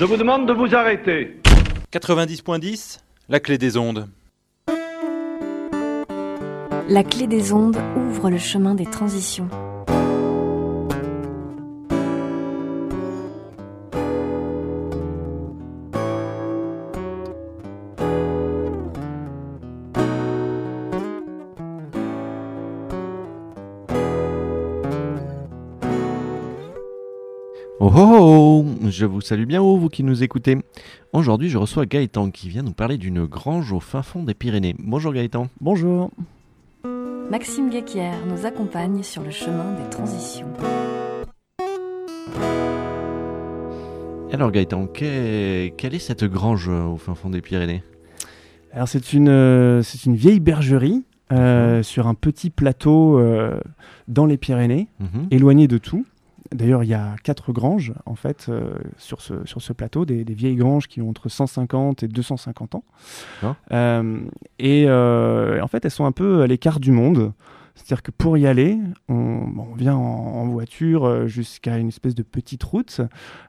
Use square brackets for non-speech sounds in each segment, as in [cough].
Je vous demande de vous arrêter. 90.10, la clé des ondes. La clé des ondes ouvre le chemin des transitions. Je vous salue bien haut, vous qui nous écoutez. Aujourd'hui, je reçois Gaëtan qui vient nous parler d'une grange au fin fond des Pyrénées. Bonjour Gaëtan. Bonjour. Maxime Guéquière nous accompagne sur le chemin des transitions. Alors Gaëtan, que- quelle est cette grange au fin fond des Pyrénées? Alors c'est une, euh, c'est une vieille bergerie euh, sur un petit plateau euh, dans les Pyrénées, Mhm. éloigné de tout. D'ailleurs, il y a quatre granges en fait euh, sur, ce, sur ce plateau, des, des vieilles granges qui ont entre 150 et 250 ans. D'accord. Euh, et euh, en fait, elles sont un peu à l'écart du monde. C'est-à-dire que pour y aller, on, vient en, en voiture euh, jusqu'à une espèce de petite route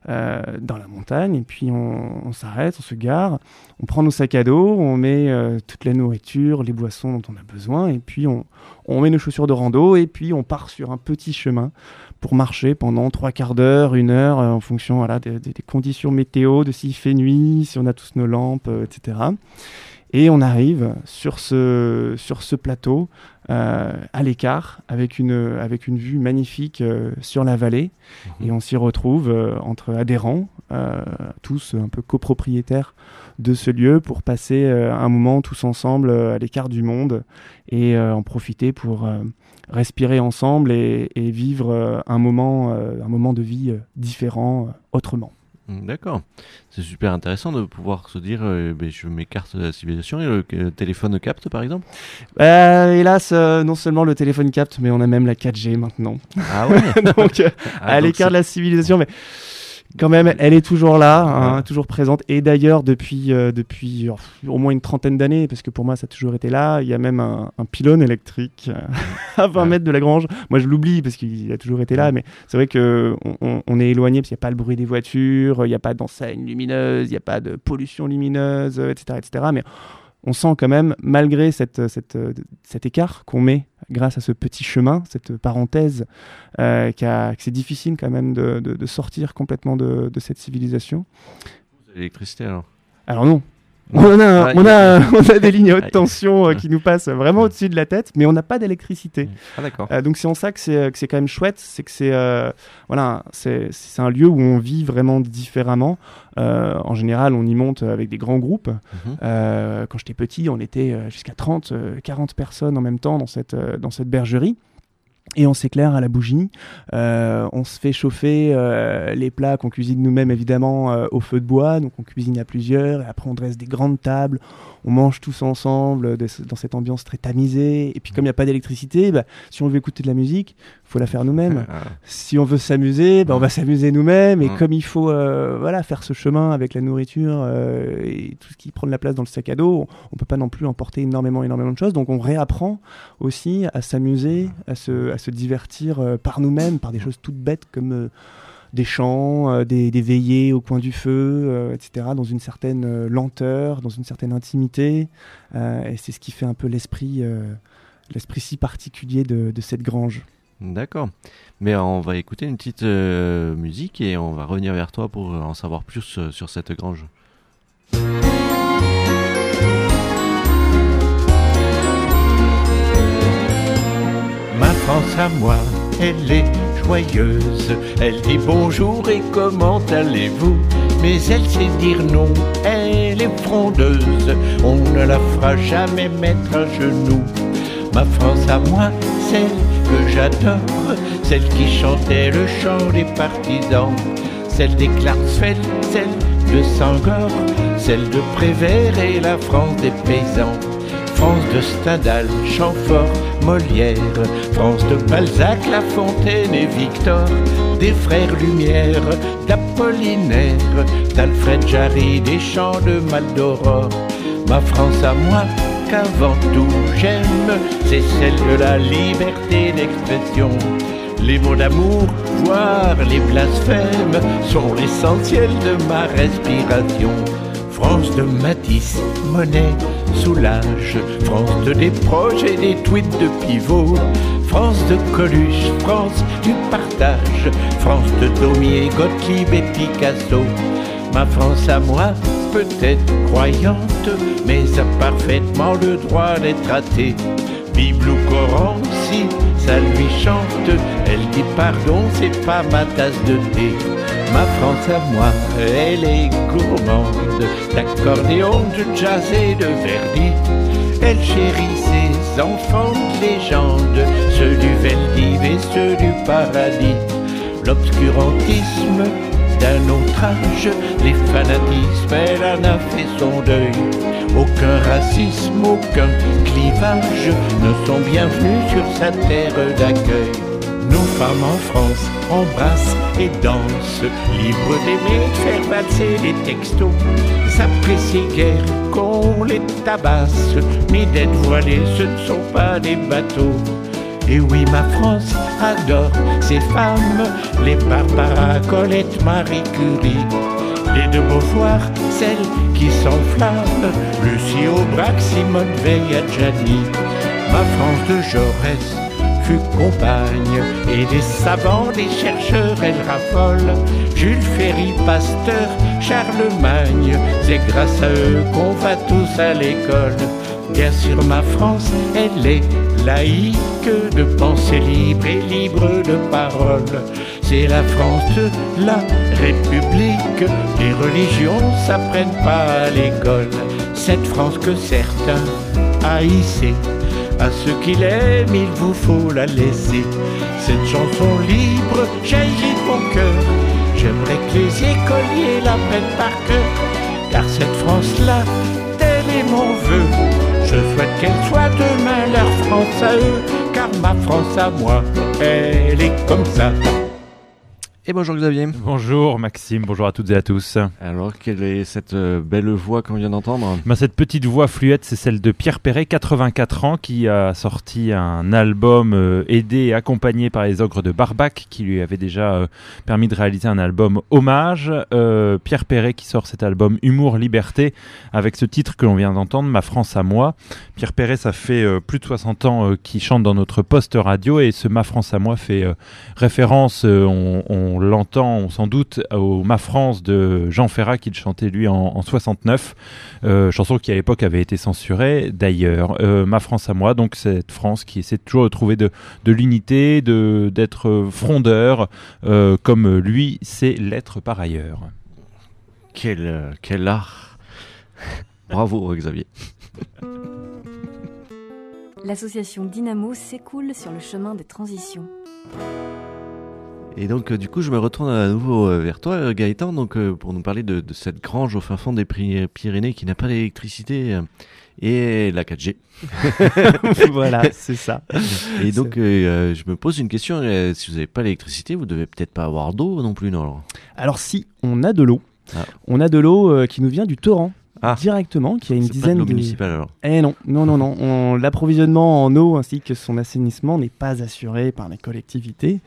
euh, dans la montagne, et puis on, on s'arrête, on se gare, on prend nos sacs à dos, on met euh, toute la nourriture, les boissons dont on a besoin, et puis on, on met nos chaussures de rando, et puis on part sur un petit chemin pour marcher pendant trois quarts d'heure, une heure, euh, en fonction voilà, des, conditions météo, de s'il fait nuit, si on a tous nos lampes, euh, etc. Et on arrive sur ce, sur ce plateau euh, à l'écart avec une, avec une vue magnifique euh, sur la vallée. Mhm. Et on s'y retrouve euh, entre adhérents, tous un peu copropriétaires de ce lieu pour passer un moment tous ensemble à l'écart du monde et en profiter pour respirer ensemble et, et vivre un, moment, un moment de vie différent autrement. Mm, D'accord. C'est super intéressant de pouvoir se dire euh, ben, je m'écarte de la civilisation et le euh, téléphone capte par exemple. Euh, hélas, euh, non seulement le téléphone capte, mais on a même la 4G maintenant. Ah ouais [laughs] donc, Ah, à l'écart de la civilisation, mais quand même, elle est toujours là, hein, Ouais. toujours présente. Et d'ailleurs, depuis, euh, depuis euh, au moins une trentaine d'années, parce que pour moi, ça a toujours été là, il y a même un, un pylône électrique euh, [laughs] à 20 Ouais. mètres de la grange. Moi, je l'oublie parce qu'il a toujours été là, mais c'est vrai que on, est éloigné parce qu'il n'y a pas le bruit des voitures, il n'y a pas d'enseigne lumineuse, il n'y a pas de pollution lumineuse, etc., etc. Mais on sent quand même, malgré cette, cette, euh, cet écart qu'on met grâce à ce petit chemin, cette parenthèse, euh, qu'a- que c'est difficile quand même de, de- de sortir complètement de, de cette civilisation. L'électricité alors? Alors non. On a, on, a, on a des lignes Ouais. haute tension euh, qui nous passent vraiment au-dessus de la tête, mais on n'a pas d'électricité. Ah d'accord. Euh, donc c'est en ça que c'est que c'est quand même chouette, c'est que c'est euh, voilà, c'est c'est un lieu où on vit vraiment différemment. Euh, en général, on y monte avec des grands groupes. Mhm. Euh, quand j'étais petit, on était euh, jusqu'à 30, euh, 40 personnes en même temps dans cette, euh, dans cette bergerie. Et on s'éclaire à la bougie. Euh, on se fait chauffer euh, les plats qu'on cuisine nous-mêmes, évidemment, euh, au feu de bois. Donc on cuisine à plusieurs. Et après, on dresse des grandes tables. On mange tous ensemble dans cette ambiance très tamisée. Et puis, comme il n'y a pas d'électricité, bah, si on veut écouter de la musique, faut la faire nous-mêmes. [laughs] Ah, Si on veut s'amuser, ben, on va s'amuser nous-mêmes. Et Mm. comme il faut euh, voilà, faire ce chemin avec la nourriture euh, et tout ce qui prend de la place dans le sac à dos, on, on peut pas non plus emporter énormément, énormément de choses. Donc on réapprend aussi à s'amuser, à se, à se divertir euh, par nous-mêmes, par des choses toutes bêtes comme des chants, euh, des, des veillées au coin du feu, euh, etc., dans une certaine euh, lenteur, dans une certaine intimité. Et c'est ce qui fait un peu l'esprit, l'esprit si particulier de, de cette grange. D'accord. Mais on va écouter une petite euh, musique et on va revenir vers toi pour en savoir plus euh, sur cette grange. Ma France à moi, elle est joyeuse. Elle dit bonjour et comment allez-vous? Mais elle sait dire non, elle est frondeuse. On ne la fera jamais mettre à genoux. Ma France à moi, celle que j'adore, celle qui chantait le chant des partisans, celle des Klarsfeld, celle de Sangor, celle de Prévert et la France des paysans. France de Stendhal, Chamfort, Molière, France de Balzac, La Fontaine et Victor, des frères Lumière, d'Apollinaire, d'Alfred Jarry, des chants de Maldoror. Ma France à moi, qu'avant tout j'aime, c'est celle de la liberté d'expression. Les mots d'amour, voire les blasphèmes, sont l'essentiel de ma respiration. France de Matisse, Monet, Soulage, France de des projets, des tweets de pivot, France de Coluche, France du partage, France de Daumier, Gottlieb et Picasso. Ma France à moi, peut-être croyante, mais a parfaitement le droit d'être athée. Bible ou Coran, si ça lui chante, elle dit pardon, c'est pas ma tasse de thé. Ma France à moi, elle est gourmande d'accordéon, de jazz et de verdi. Elle chérit ses enfants de légende, ceux du Veldiv et ceux du paradis. L'obscurantisme d'un autre âge, les fanatismes, elle en a fait son deuil. Aucun racisme, aucun clivage ne sont bienvenus sur sa terre d'accueil. Nos femmes en France embrassent et dansent, libres d'aimer, de faire valser les textos. S'apprécient guère qu'on les tabasse, ni d'être voilés, ce ne sont pas des bateaux. Et oui, ma France adore ces femmes, les Barbara, Colette, Marie Curie, les de Beauvoir, celles qui s'enflamment, Lucie Aubrac, Simone Veil, Adjani. Ma France de Jaurès fut compagne, et des savants, des chercheurs, elle raffole. Jules Ferry, Pasteur, Charlemagne, c'est grâce à eux qu'on va tous à l'école. Bien sûr, ma France, elle est laïque de pensée libre et libre de parole. C'est la France de la République. Les religions s'apprennent pas à l'école. Cette France que certains haïssaient. À ceux qui l'aiment, il vous faut la laisser. Cette chanson libre jaillit de mon cœur. J'aimerais que les écoliers la prennent par cœur. Car cette France-là, tel est mon vœu. Je souhaite qu'elle soit demain leur France à eux, car ma France à moi, elle est comme ça. Et bonjour Xavier. Bonjour Maxime, bonjour à toutes et à tous. Alors, quelle est cette euh, belle voix qu'on vient d'entendre? Ben, cette petite voix fluette, c'est celle de Pierre Perret, 84 ans, qui a sorti un album euh, aidé et accompagné par les ogres de Barbac, qui lui avait déjà euh, permis de réaliser un album hommage. Euh, Pierre Perret qui sort cet album Humour Liberté, avec ce titre que l'on vient d'entendre, Ma France à moi. Pierre Perret, ça fait euh, plus de 60 ans euh, qu'il chante dans notre poste radio, et ce Ma France à moi fait euh, référence, euh, on, on l'entend on sans doute, au Ma France de Jean Ferrat, qu'il chantait lui en, en 69, euh, chanson qui à l'époque avait été censurée d'ailleurs. Euh, Ma France à moi, donc cette France qui essaie toujours de trouver de, de l'unité, de d'être frondeur, euh, comme lui sait l'être par ailleurs. Quel, quel art [laughs] Bravo Xavier. L'association Dynamo s'écoule sur le chemin des transitions. Et donc, euh, du coup, je me retourne à nouveau euh, vers toi, euh, Gaëtan, donc, pour nous parler de, de cette grange au fin fond des Pyrénées qui n'a pas d'électricité et la 4G. [laughs] voilà, c'est ça. Et donc, euh, je me pose une question si vous n'avez pas l'électricité, vous devez peut-être pas avoir d'eau non plus, non alors? Si, on a de l'eau. Ah. On a de l'eau euh, qui nous vient du torrent. Ah. Directement, qui a une C'est pas de dizaine municipale alors? Eh non, non, non, non. On- L'approvisionnement en eau ainsi que son assainissement n'est pas assuré par les collectivités.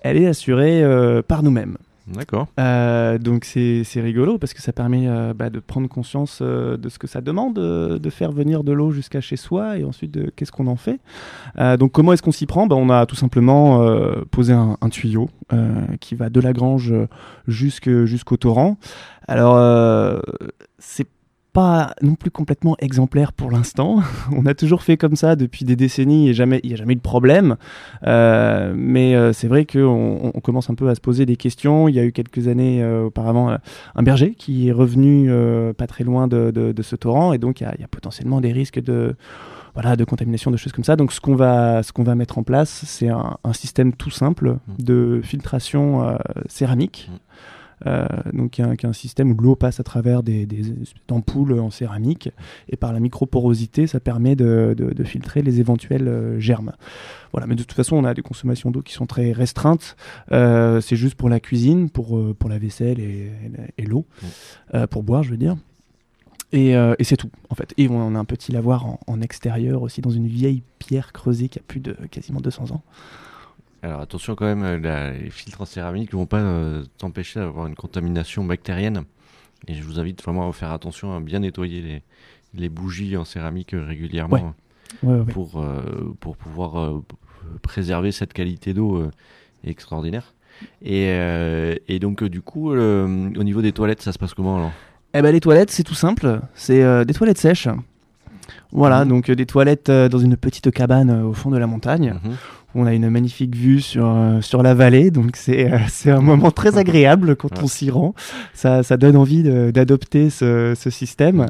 Elle est assurée euh, par nous-mêmes. D'accord. Euh, donc c'est c'est rigolo parce que ça permet euh, bah, de prendre conscience euh, de ce que ça demande de faire venir de l'eau jusqu'à chez soi et ensuite de qu'est-ce qu'on en fait. Donc comment est-ce qu'on s'y prend? Bah, On a tout simplement posé un, un tuyau qui va de la grange jusqu'au torrent. Alors c'est pas non plus complètement exemplaire pour l'instant. [laughs] On a toujours fait comme ça depuis des décennies et jamais il n'y a jamais eu de problème. Euh, mais euh, c'est vrai qu'on on- commence un peu à se poser des questions. Il y a eu quelques années euh, auparavant un berger qui est revenu pas très loin de, de- de ce torrent et donc il y a, il y a potentiellement des risques de voilà, de contamination, de choses comme ça. Donc, ce qu'on va, ce qu'on va mettre en place, c'est un, un système tout simple de filtration euh, céramique. Mm. Euh, donc, qui est un, qui est un système où l'eau passe à travers des, d'ampoules en céramique et par la microporosité, ça permet de, de- de filtrer les éventuels euh, germes. Voilà, mais de toute façon, on a des consommations d'eau qui sont très restreintes. Euh, c'est juste pour la cuisine, pour, pour la vaisselle et, et l'eau. Euh, pour boire, je veux dire. Et, euh, et c'est tout, en fait. Et on a un petit lavoir en, en extérieur aussi, dans une vieille pierre creusée qui a plus de quasiment 200 ans. Alors attention quand même, euh, la- les filtres en céramique ne vont pas euh, t'empêcher d'avoir une contamination bactérienne. Et je vous invite vraiment à faire attention à bien nettoyer les, les bougies en céramique euh, régulièrement Ouais, ouais. pour, euh, pour pouvoir euh, préserver cette qualité d'eau extraordinaire. Et, et donc du coup, au niveau des toilettes, ça se passe comment alors? Eh ben, les toilettes, c'est tout simple. C'est des toilettes sèches. Voilà, Mhm. donc des toilettes dans une petite cabane au fond de la montagne. Mhm. Où On a une magnifique vue sur, euh, sur la vallée, donc c'est euh, [laughs] c'est un moment très agréable quand on s'y rend. Ça, ça donne envie d'adopter ce, ce système.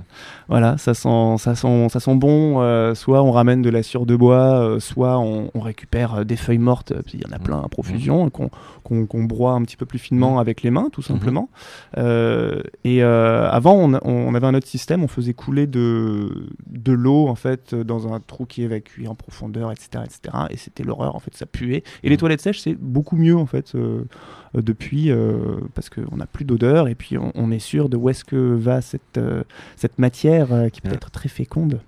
Voilà, ça sent, ça sent, ça sent bon. euh, soit on ramène de la sciure de bois, euh, soit on, on récupère des feuilles mortes. Il y en a plein à profusion qu'on qu'on broie un petit peu plus finement avec les mains, tout simplement. Euh, et avant, on avait un autre système. On faisait couler de, de l'eau en fait dans un trou qui évacuait en profondeur, etc., etc. Et c'était l'horreur. En fait, ça puait. Et les toilettes sèches, c'est beaucoup mieux en fait euh, depuis euh, parce qu'on n'a plus d'odeur et puis on, on est sûr de où est-ce que va cette euh, cette matière qui peut Ouais. être très féconde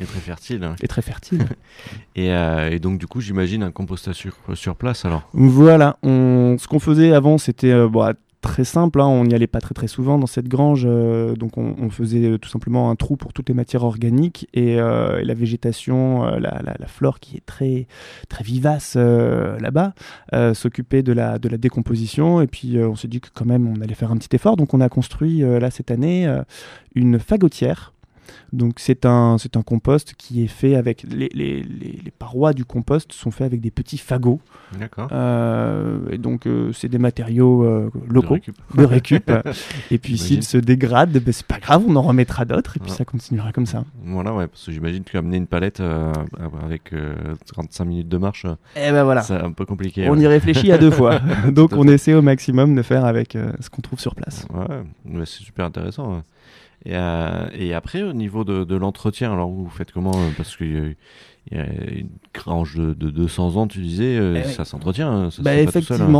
Et très fertile. hein. et très fertile. [laughs] Et, euh, et donc du coup, j'imagine un compostage sur, sur place alors? Voilà, on... ce qu'on faisait avant, c'était euh, bon, très simple. hein, on n'y allait pas très très souvent dans cette grange, euh, donc on, faisait euh, tout simplement un trou pour toutes les matières organiques et, euh, la végétation, la, la- flore qui est très très vivace là-bas, s'occupait de la de la décomposition. Et puis on s'est dit que quand même on allait faire un petit effort, donc on a construit là cette année une fagotière. Donc c'est un, c'est un compost qui est fait avec les, les, les- les parois du compost sont faits avec des petits fagots. D'accord. Euh, et donc, euh, c'est des matériaux euh, locaux, récup. de récup. [laughs] et puis, s'ils se dégradent, ben, c'est pas grave, on en remettra d'autres, et puis ça continuera comme ça. Voilà, ouais, parce que j'imagine que amener une palette avec euh, 35 minutes de marche, Et ben voilà, c'est un peu compliqué. on ouais. y réfléchit à deux fois. [laughs] donc, on essaie au maximum de faire avec ce qu'on trouve sur place. Ouais, mais c'est super intéressant. ouais. Et, euh, et après, au niveau de, de l'entretien, alors vous faites comment euh, Parce qu'il y, a- il y a une grange de, de 200 ans, tu disais, euh, Eh oui. ça s'entretient. hein, Bah, pas tout seul, hein.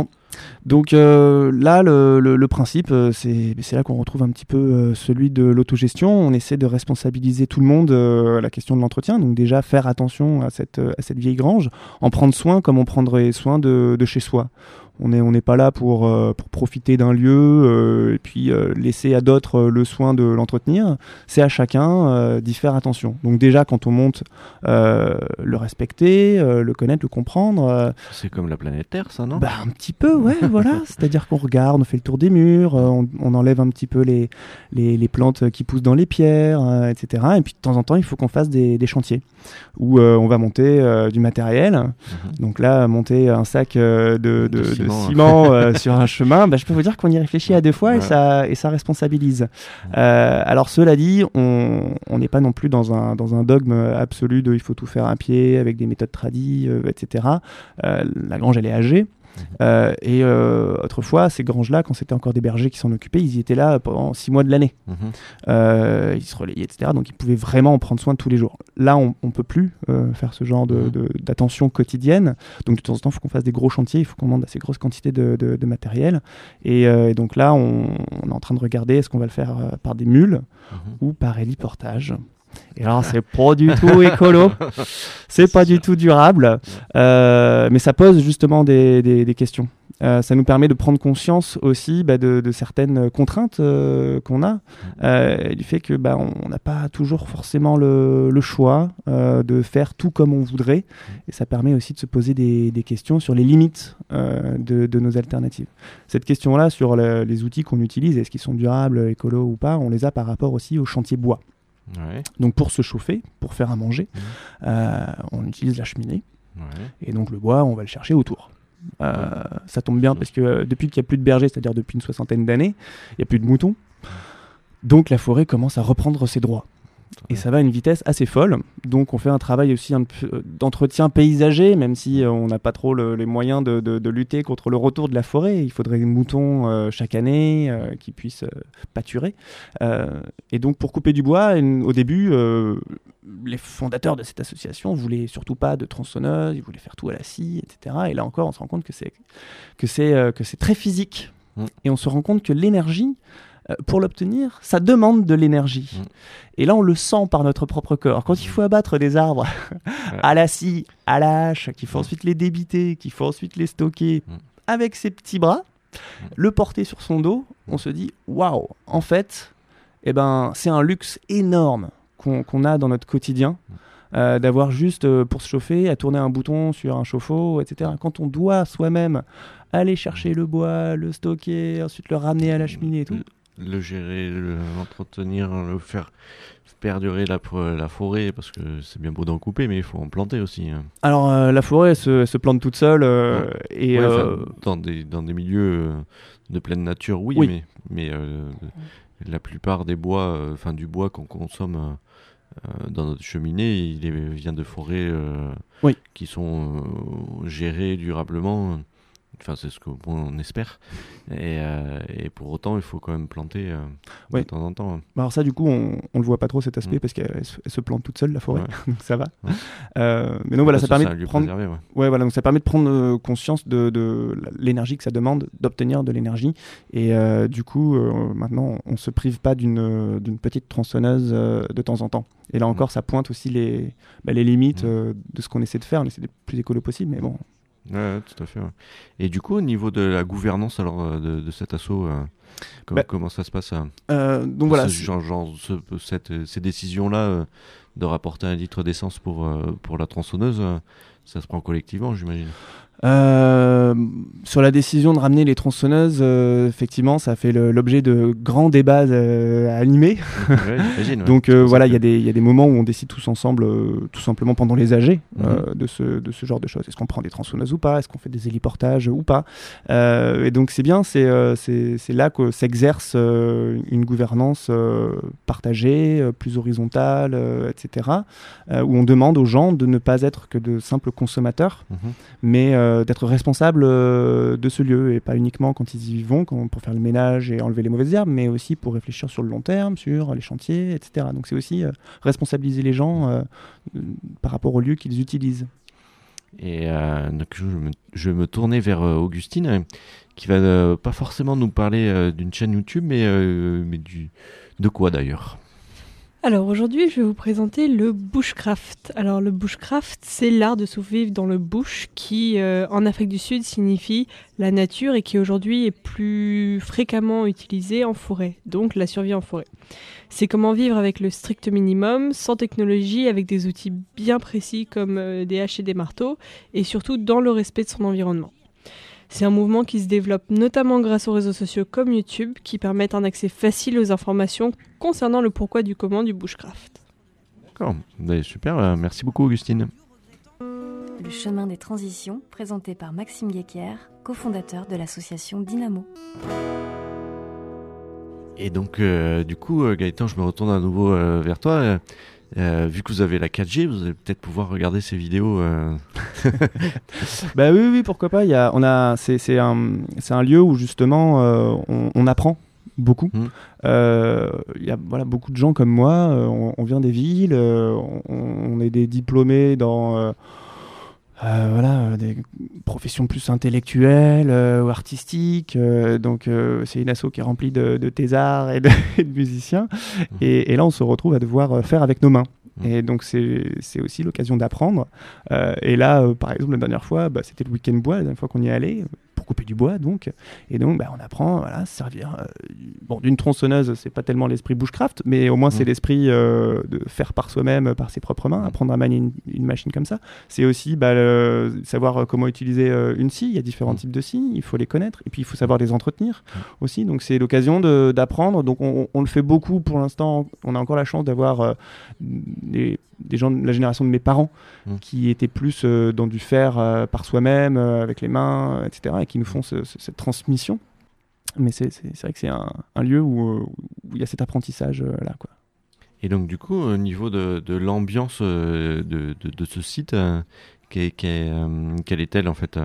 Donc euh, là, le, le- le principe, euh, c'est c'est là qu'on retrouve un petit peu euh, celui de l'autogestion. On essaie de responsabiliser tout le monde à la question de l'entretien. Donc déjà, faire attention à cette, à cette vieille grange, en prendre soin comme on prendrait soin de, de chez soi. On n'est on pas là pour, euh, pour profiter d'un lieu euh, et puis euh, laisser à d'autres le soin de l'entretenir. C'est à chacun d'y faire attention. Donc déjà, quand on monte, le respecter, le connaître, le comprendre. C'est comme la planète Terre, ça, non? bah un petit peu, ouais, voilà. [laughs] C'est-à-dire qu'on regarde, on fait le tour des murs, euh, on, on enlève un petit peu les, les, les plantes qui poussent dans les pierres, euh, etc. Et puis de temps en temps, il faut qu'on fasse des, des chantiers où euh, on va monter euh, du matériel. Mhm. Donc là, monter un sac de, de- De de ciment, hein. ciment sur un chemin, bah, je peux vous dire qu'on y réfléchit à deux fois et, ça, et ça responsabilise. Alors cela dit, on n'est pas non plus dans un, dans un dogme absolu de il faut tout faire à pied avec des méthodes tradies, etc. La grange, elle est âgée. Euh, et euh, autrefois, ces granges-là, quand c'était encore des bergers qui s'en occupaient, ils y étaient là pendant six mois de l'année. Mhm. Euh, ils se relayaient, etc. Donc ils pouvaient vraiment en prendre soin tous les jours. Là, on ne peut plus faire ce genre de- Mhm. de- d'attention quotidienne. Donc de temps en temps, il faut qu'on fasse des gros chantiers, il faut qu'on demande assez grosses quantités de, de- de matériel. Et, et donc là, on, on est en train de regarder est-ce qu'on va le faire par des mules Mhm. ou par héliportage. Et alors, c'est pas du tout écolo, [laughs] c'est pas du tout durable, euh, mais ça pose justement des, des- des questions. Euh, ça nous permet de prendre conscience aussi bah, de, de certaines contraintes euh, qu'on a, euh, du fait que bah, on n'a pas toujours forcément le, le choix de faire tout comme on voudrait, et ça permet aussi de se poser des, des questions sur les limites de, de nos alternatives. Cette question-là sur le- les outils qu'on utilise, est-ce qu'ils sont durables, écolo ou pas, on les a par rapport aussi au chantier bois. Ouais, Donc pour se chauffer, pour faire à manger, Mhm. euh, on utilise la cheminée. ouais. Et donc le bois, on va le chercher autour. Euh, Ça tombe bien parce que euh, depuis qu'il n'y a plus de bergers, c'est-à-dire depuis une soixantaine d'années, il n'y a plus de moutons. Donc la forêt commence à reprendre ses droits. Et ça va à une vitesse assez folle. Donc on fait un travail aussi euh, d'entretien paysager, même si euh, on n'a pas trop le- les moyens de, de- de lutter contre le retour de la forêt. Il faudrait des moutons euh, chaque année euh, qui puissent euh, pâturer. Et donc pour couper du bois, une- au début, les fondateurs de cette association voulaient surtout pas de tronçonneuse, ils voulaient faire tout à la scie, etc. Et là encore, on se rend compte que c'est très physique. Mm. Et on se rend compte que l'énergie pour l'obtenir, ça demande de l'énergie. Mm. Et là, on le sent par notre propre corps. Quand il faut abattre des arbres [laughs] à la scie, à la hache, qu'il faut Mm. ensuite les débiter, qu'il faut ensuite les stocker Mm. avec ses petits bras, le porter sur son dos, on se dit waouh, en fait, eh ben, c'est un luxe énorme qu'on qu'on a dans notre quotidien. euh, d'avoir juste euh, pour se chauffer à tourner un bouton sur un chauffe-eau, etc. Quand on doit soi-même aller chercher le bois, le stocker, ensuite le ramener à la cheminée et tout. Le gérer, le- l'entretenir, le faire perdurer la, la forêt, parce que c'est bien beau d'en couper, mais il faut en planter aussi. hein. Alors euh, la forêt elle se, elle se plante toute seule euh, et Ouais, euh, dans, des, dans des milieux de pleine nature, oui, Oui. mais, mais la plupart des bois, enfin du bois qu'on consomme dans notre cheminée, il est- vient de forêts Oui. qui sont gérées durablement. Enfin, c'est ce qu'on on espère. Et, euh, et pour autant, il faut quand même planter euh, de temps en temps. Bah, Alors ça, du coup, on, on le voit pas trop cet aspect Mm. parce qu'elle elle se, plante toute seule la forêt, Ouais. [laughs] donc ça va. Ouais. Euh, mais donc voilà, ça permet de prendre, préservé, ouais. ouais, voilà, donc ça permet de prendre conscience de, l'énergie que ça demande, d'obtenir de l'énergie. Et du coup, maintenant, on se prive pas d'une d'une petite tronçonneuse de temps en temps. Et là encore, ça pointe aussi les, bah, les limites Mm. de ce qu'on essaie de faire. On essaie d'être plus écolo possible, mais bon. Ouais, tout à fait. ouais. Et du coup, au niveau de la gouvernance alors euh, de, de cet assaut, euh, com- Bah, comment ça se passe euh, donc voilà. ce genre, genre, ce- cette- ces décisions-là euh, de rapporter un litre d'essence pour, pour la tronçonneuse, ça se prend collectivement, j'imagine. Euh, sur la décision de ramener les tronçonneuses, euh, effectivement, ça a fait l'objet de grands débats euh, animés. Ouais, j'imagine, ouais. Donc euh, voilà, il y, a des- il y a des moments où on décide tous ensemble, tout simplement pendant les AG, Mhm. de, ce, de ce genre de choses. Est-ce qu'on prend des tronçonneuses ou pas? Est-ce qu'on fait des héliportages ou pas? Et donc c'est bien, c'est là que s'exerce une gouvernance partagée, plus horizontale, etc. où on demande aux gens de ne pas être que de simples consommateurs, Mhm. mais euh, d'être responsables euh, de ce lieu et pas uniquement quand ils y vont pour faire le ménage et enlever les mauvaises herbes, mais aussi pour réfléchir sur le long terme, sur les chantiers, etc. Donc c'est aussi euh, responsabiliser les gens par rapport au lieu qu'ils utilisent. Et donc, je, me, je vais me tourner vers Augustine, qui va pas forcément nous parler d'une chaîne YouTube, mais, mais du, de quoi d'ailleurs? Alors aujourd'hui, je vais vous présenter le bushcraft. Alors le bushcraft, c'est l'art de survivre dans le bush qui, euh, en Afrique du Sud, signifie la nature et qui aujourd'hui est plus fréquemment utilisé en forêt, donc la survie en forêt. C'est comment vivre avec le strict minimum, sans technologie, avec des outils bien précis comme euh, des haches et des marteaux, et surtout dans le respect de son environnement. C'est un mouvement qui se développe notamment grâce aux réseaux sociaux comme YouTube, qui permettent un accès facile aux informations concernant le pourquoi du comment du bushcraft. D'accord, Ben, super, euh, merci beaucoup Augustine. Le chemin des transitions, présenté par Maxime Guéquier, cofondateur de l'association Dynamo. Et donc, euh, du coup, euh, Gaëtan, je me retourne à nouveau euh, vers toi. Euh, vu que vous avez la 4G, vous allez peut-être pouvoir regarder ces vidéos. euh, [laughs] Bah oui, oui, pourquoi pas. Il y a, on a, c'est, c'est un, c'est un lieu où justement euh, on, on apprend beaucoup. Mhm. Euh, Il y a voilà, beaucoup de gens comme moi, on, on vient des villes, on, on est des diplômés dans euh, voilà, euh, des professions plus intellectuelles euh, ou artistiques. euh, donc c'est une asso qui est remplie de, de thésards et de, [laughs] et de musiciens. Et, et là on se retrouve à devoir faire avec nos mains. Mhm. Et donc c'est aussi l'occasion d'apprendre. Et là, par exemple, la dernière fois, bah, c'était le week-end bois, la dernière fois qu'on y est allé, couper du bois, donc. Et donc, bah, on apprend voilà, à se servir. euh, bon, d'une tronçonneuse, c'est pas tellement l'esprit bushcraft, mais au moins c'est Mm. l'esprit euh, de faire par soi-même, par ses propres mains, Mm. apprendre à manier une, une machine comme ça. C'est aussi bah, le- savoir euh, comment utiliser une scie. Il y a différents Mm. types de scies, il faut les connaître, et puis il faut savoir les entretenir aussi. Donc c'est l'occasion d'apprendre. Donc on, on le fait beaucoup pour l'instant. On a encore la chance d'avoir des, des gens de la génération de mes parents Mm. qui étaient plus euh, dans du faire euh, par soi-même, euh, avec les mains, etc., et qui nous font ce- ce- cette transmission. Mais c'est vrai que c'est un, un lieu où il y a cet apprentissage euh, là. Quoi. Et donc, du coup, au niveau de, de l'ambiance de, de, de ce site, quelle est-elle en fait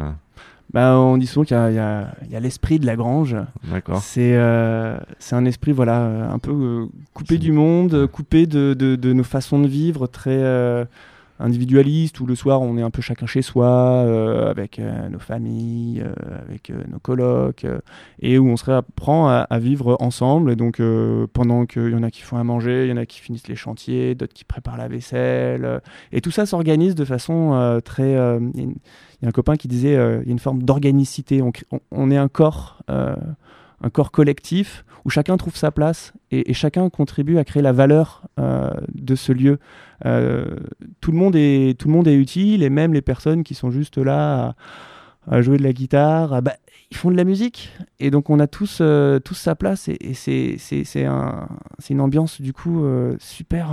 Bah, on dit souvent qu'il y a, l'esprit de la grange. D'accord. C'est euh, c'est un esprit voilà, un peu euh, coupé du monde, coupé de, de, de nos façons de vivre, très, euh, individualiste où le soir on est un peu chacun chez soi euh, avec euh, nos familles, euh, avec nos colocs et où on se réapprend à, vivre ensemble. Et donc pendant qu'il y en a qui font à manger, il y en a qui finissent les chantiers, d'autres qui préparent la vaisselle et tout ça s'organise de façon très. Il y, a un copain qui disait il y a une forme d'organicité. On est un corps. Un corps collectif où chacun trouve sa place et, chacun contribue à créer la valeur euh, de ce lieu. Euh, tout, le monde est, tout le monde est utile et même les personnes qui sont juste là à, jouer de la guitare, ils font de la musique. Et donc on a tous, euh, tous sa place et, et c'est, c'est, c'est, un, c'est une ambiance du coup super,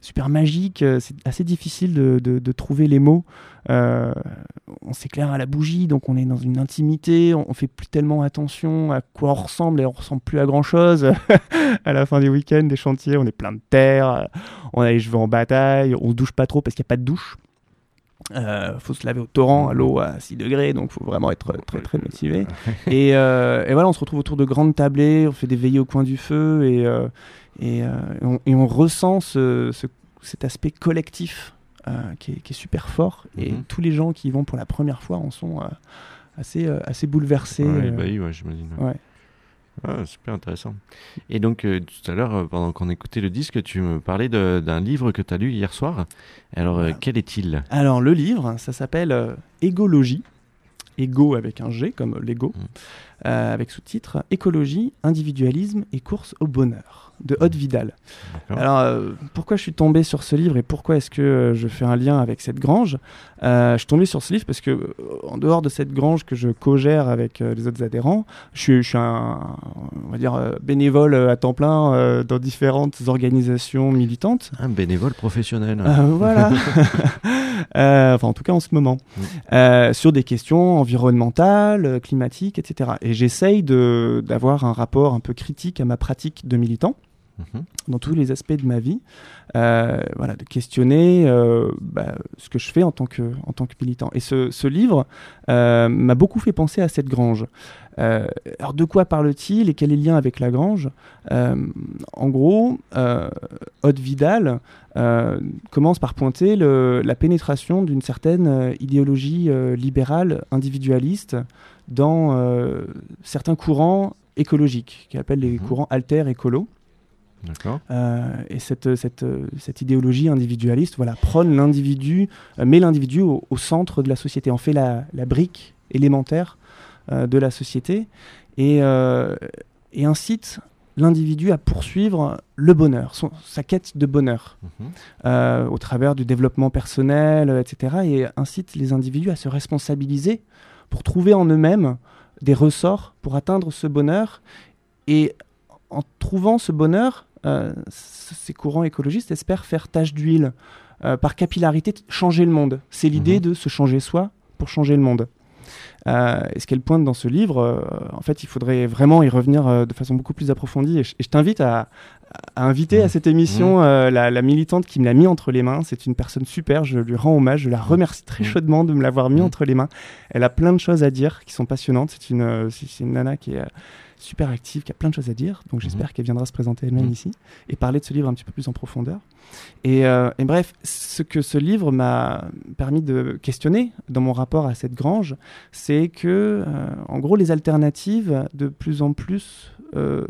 super magique. Euh, C'est assez difficile de, de- de trouver les mots. Euh, on s'éclaire à la bougie, donc on est dans une intimité, on, on fait plus tellement attention à quoi on ressemble et on ressemble plus à grand chose. [laughs] à la fin du week-end, des chantiers, on est plein de terre, euh, on a les cheveux en bataille, on se douche pas trop parce qu'il n'y a pas de douche. Euh, faut se laver au torrent, à l'eau à 6 degrés, donc faut vraiment être très très motivé. [laughs] et, euh, et voilà, on se retrouve autour de grandes tablées, on fait des veillées au coin du feu et, euh, et, euh, et on, et on ressent ce, ce- cet aspect collectif euh, qui, est, qui est super fort. Et Mhm. tous les gens qui y vont pour la première fois en sont euh, assez, assez bouleversés. Ouais, bah oui, ouais, j'imagine. ouais. Ah, super intéressant. Et donc, tout à l'heure, pendant qu'on écoutait le disque, tu me parlais d'un livre que tu as lu hier soir. Alors, quel est-il? Alors le livre, ça s'appelle Égologie. Égo avec un G comme Lego, Mhm. Euh, avec sous-titre Écologie, individualisme et course au bonheur de Haute Vidal. Alors euh, pourquoi je suis tombé sur ce livre et pourquoi est-ce que euh, je fais un lien avec cette grange? Je suis tombé sur ce livre parce que en dehors de cette grange que je co-gère avec les autres adhérents, je suis, je suis un on va dire bénévole à temps plein dans différentes organisations militantes. Un bénévole professionnel. Voilà. [laughs] [laughs] Enfin, en tout cas, en ce moment. Sur des questions environnementales, climatiques, etc. Et j'essaye de- d'avoir un rapport un peu critique à ma pratique de militant Mhm. dans tous les aspects de ma vie. Euh, voilà, de questionner euh, bah, ce que je fais en tant que, en tant que militant. Et ce, ce livre euh, m'a beaucoup fait penser à cette grange. Alors, de quoi parle-t-il et quel est le lien avec la grange? En gros, Haute Vidal commence par pointer le- la pénétration d'une certaine idéologie libérale individualiste dans euh, certains courants écologiques, qui appellent les Mhm. courants alter écolo. D'accord. Euh, et cette, cette, cette idéologie individualiste voilà, prône l'individu, euh, met l'individu au, au centre de la société, en fait la, la brique élémentaire de la société et, et incite l'individu à poursuivre le bonheur, son- sa quête de bonheur Mhm. euh, au travers du développement personnel, etc. Et incite les individus à se responsabiliser pour trouver en eux-mêmes des ressorts pour atteindre ce bonheur. Et en trouvant ce bonheur, euh, ces courants écologistes espèrent faire tache d'huile, euh, par capillarité, changer le monde. C'est l'idée Mhm. de se changer soi pour changer le monde. Euh, et ce qu'elle pointe dans ce livre, euh, en fait, il faudrait vraiment y revenir euh, de façon beaucoup plus approfondie. Et je, t'invite à, à inviter à cette émission euh, la, la militante qui me l'a mis entre les mains. C'est une personne super, je lui rends hommage, je la remercie très chaudement de me l'avoir mis entre les mains. Elle a plein de choses à dire qui sont passionnantes. C'est une, euh, c'est une nana qui est euh, super active, qui a plein de choses à dire. Donc j'espère qu'elle viendra se présenter elle-même Mhm. ici et parler de ce livre un petit peu plus en profondeur. Et, euh, et bref, ce que ce livre m'a permis de questionner dans mon rapport à cette grange, c'est que, euh, en gros, les alternatives, de plus en plus, euh,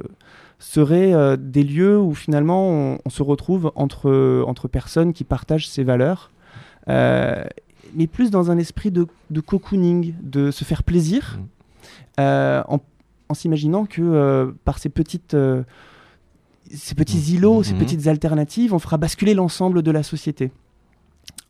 seraient des lieux où finalement on, on se retrouve entre, entre personnes qui partagent ces valeurs, mais plus dans un esprit de, de cocooning, de se faire plaisir, Mhm. euh, en, en s'imaginant que euh, par ces petites... euh, ces petits îlots, ces Mhm. petites alternatives, on fera basculer l'ensemble de la société.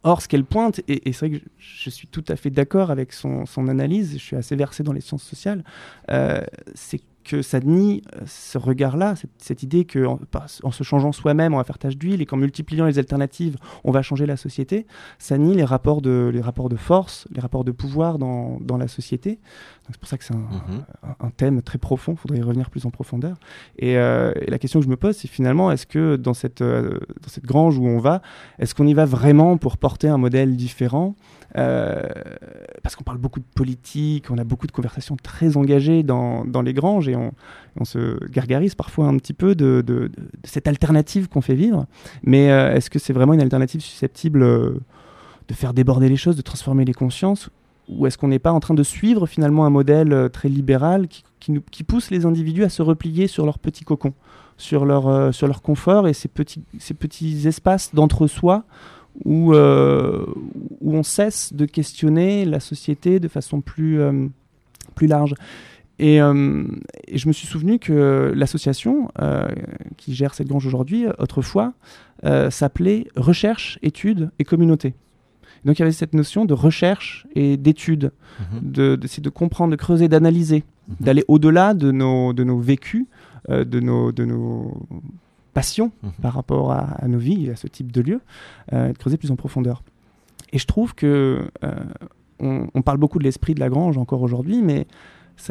Or, ce qu'elle pointe, et, et c'est vrai que je, je suis tout à fait d'accord avec son, son analyse, je suis assez versé dans les sciences sociales, euh, c'est que ça nie euh, ce regard-là, cette, cette idée qu'en en se changeant soi-même, on va faire tâche d'huile et qu'en multipliant les alternatives, on va changer la société. Ça nie les rapports de, les rapports de force, les rapports de pouvoir dans, dans la société. C'est pour ça que c'est un, Mhm. un- un thème très profond, il faudrait y revenir plus en profondeur. Et, euh, et la question que je me pose, c'est finalement, est-ce que dans cette, euh, dans cette grange où on va, est-ce qu'on y va vraiment pour porter un modèle différent? Euh, Parce qu'on parle beaucoup de politique, on a beaucoup de conversations très engagées dans, dans les granges, et on, se gargarise parfois un petit peu de, cette alternative qu'on fait vivre. Mais euh, est-ce que c'est vraiment une alternative susceptible euh, de faire déborder les choses, de transformer les consciences? Ou est-ce qu'on n'est pas en train de suivre finalement un modèle euh, très libéral qui, pousse les individus à se replier sur leur petit cocon, sur leur, confort et ces petits, ces petits espaces d'entre-soi où, où on cesse de questionner la société de façon plus large? Et, euh, et je me suis souvenu que l'association euh, qui gère cette grange aujourd'hui, autrefois, euh, s'appelait Recherche, Études et Communauté. Donc il y avait cette notion de recherche et d'étude, Mhm. de- d'essayer de, comprendre, de creuser, d'analyser, Mhm. d'aller au-delà de nos, de nos vécus, de, nos, de nos passions Mhm. par rapport à, à nos vies, à ce type de lieu, de creuser plus en profondeur. Et je trouve que euh, on, on parle beaucoup de l'esprit de la grange encore aujourd'hui, mais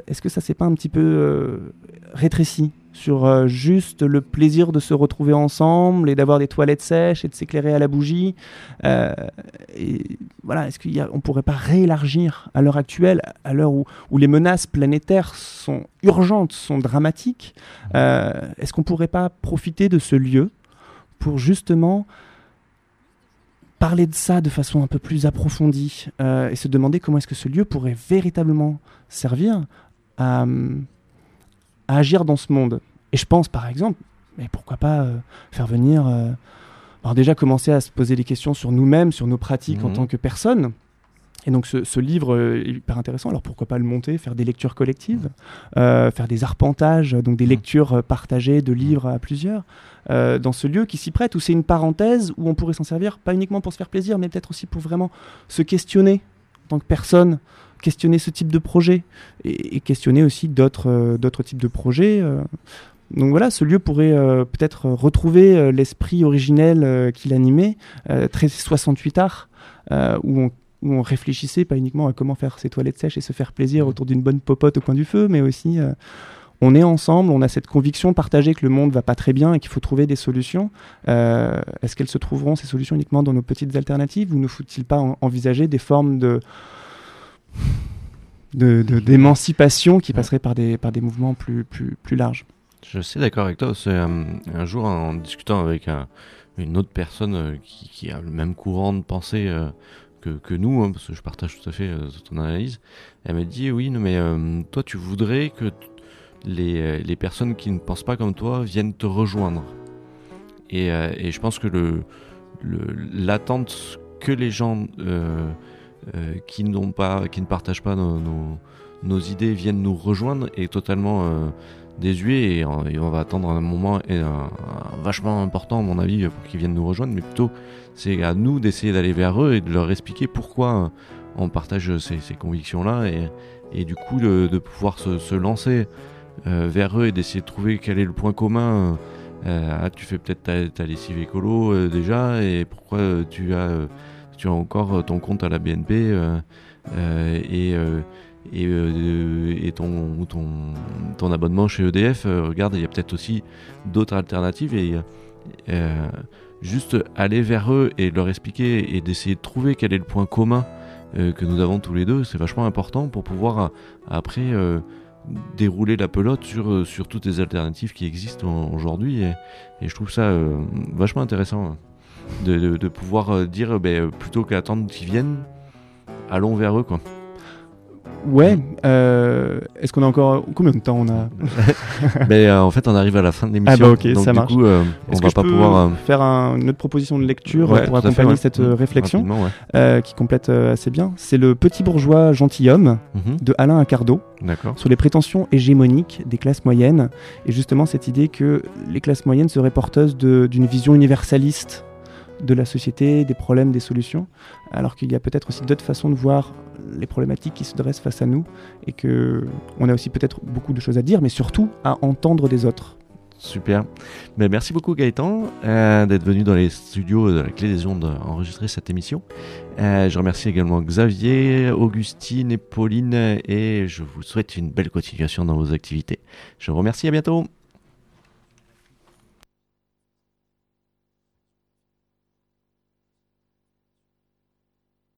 est-ce que ça s'est pas un petit peu euh, rétréci sur euh, juste le plaisir de se retrouver ensemble et d'avoir des toilettes sèches et de s'éclairer à la bougie Euh, voilà, est-ce qu'on pourrait pas réélargir à l'heure actuelle, à l'heure où, les menaces planétaires sont urgentes, sont dramatiques, est-ce qu'on pourrait pas profiter de ce lieu pour justement parler de ça de façon un peu plus approfondie euh, et se demander comment est-ce que ce lieu pourrait véritablement servir à, à agir dans ce monde. Et je pense par exemple, mais pourquoi pas euh, faire venir, euh, alors déjà commencer à se poser des questions sur nous-mêmes, sur nos pratiques en Mhm. tant que personnes. Et donc ce, ce livre euh, est hyper intéressant, alors pourquoi pas le monter, faire des lectures collectives, euh, faire des arpentages, donc des lectures euh, partagées de livres à plusieurs, euh, dans ce lieu qui s'y prête, où c'est une parenthèse, où on pourrait s'en servir, pas uniquement pour se faire plaisir, mais peut-être aussi pour vraiment se questionner en tant que personne, questionner ce type de projet, et, et questionner aussi d'autres d'autres types de projets. Donc voilà, ce lieu pourrait euh, peut-être retrouver euh, l'esprit originel euh, qui l'animait, très 68 art, où on où on réfléchissait pas uniquement à comment faire ses toilettes sèches et se faire plaisir autour d'une bonne popote au coin du feu, mais aussi euh, on est ensemble, on a cette conviction partagée que le monde va pas très bien et qu'il faut trouver des solutions. Euh, Est-ce qu'elles se trouveront ces solutions uniquement dans nos petites alternatives ou ne faut-il pas en- envisager des formes de de- de- d'émancipation qui Ouais. passeraient par des, par des mouvements plus, plus, plus larges? Je suis d'accord avec toi. C'est euh, un jour en discutant avec un- une autre personne euh, qui, qui a le même courant de pensée que, nous, hein, parce que je partage tout à fait euh, ton analyse. Elle m'a dit oui, mais euh, toi, tu voudrais que les, euh, les personnes qui ne pensent pas comme toi viennent te rejoindre. Et, et je pense que le le- l'attente que les gens qui pas, qui ne partagent pas nos, nos- idées viennent nous rejoindre est totalement désuet et, euh, et on va attendre un moment et un- vachement important à mon avis pour qu'ils viennent nous rejoindre. Mais plutôt c'est à nous d'essayer d'aller vers eux et de leur expliquer pourquoi euh, on partage ces, ces convictions là et, et du coup de, pouvoir se, lancer euh, vers eux et d'essayer de trouver quel est le point commun ah, tu fais peut-être ta, lessive écolo déjà et pourquoi tu as tu as encore ton compte à la BNP et et, euh, ton, abonnement chez EDF, euh, regarde, il y a peut-être aussi d'autres alternatives et euh, juste aller vers eux et leur expliquer et d'essayer de trouver quel est le point commun que nous avons tous les deux, c'est vachement important pour pouvoir après dérouler la pelote sur, toutes les alternatives qui existent en- aujourd'hui et, je trouve ça vachement intéressant hein, de, pouvoir dire ben, plutôt qu'attendre qu'ils viennent, allons vers eux quoi. Ouais, euh, est-ce qu'on a encore. Combien de temps on a [laughs] Mais euh, en fait, on arrive à la fin de l'émission. Ah bah ok, donc ça du marche. coup, euh, on va pas pouvoir. euh, faire un- une autre proposition de lecture ouais, pour fait, accompagner ouais. cette Mmh, réflexion ouais. qui complète assez bien C'est Le Petit bourgeois gentilhomme Mhm, de Alain Accardo sur les prétentions hégémoniques des classes moyennes et justement cette idée que les classes moyennes seraient porteuses d'une vision universaliste de la société, des problèmes, des solutions, alors qu'il y a peut-être aussi d'autres façons de voir les problématiques qui se dressent face à nous et que on a aussi peut-être beaucoup de choses à dire, mais surtout à entendre des autres. Super. Ben, merci beaucoup Gaëtan euh, d'être venu dans les studios de la Clé des Ondes enregistrer cette émission. Euh, je remercie également Xavier, Augustine et Pauline et je vous souhaite une belle continuation dans vos activités. Je vous remercie, à bientôt.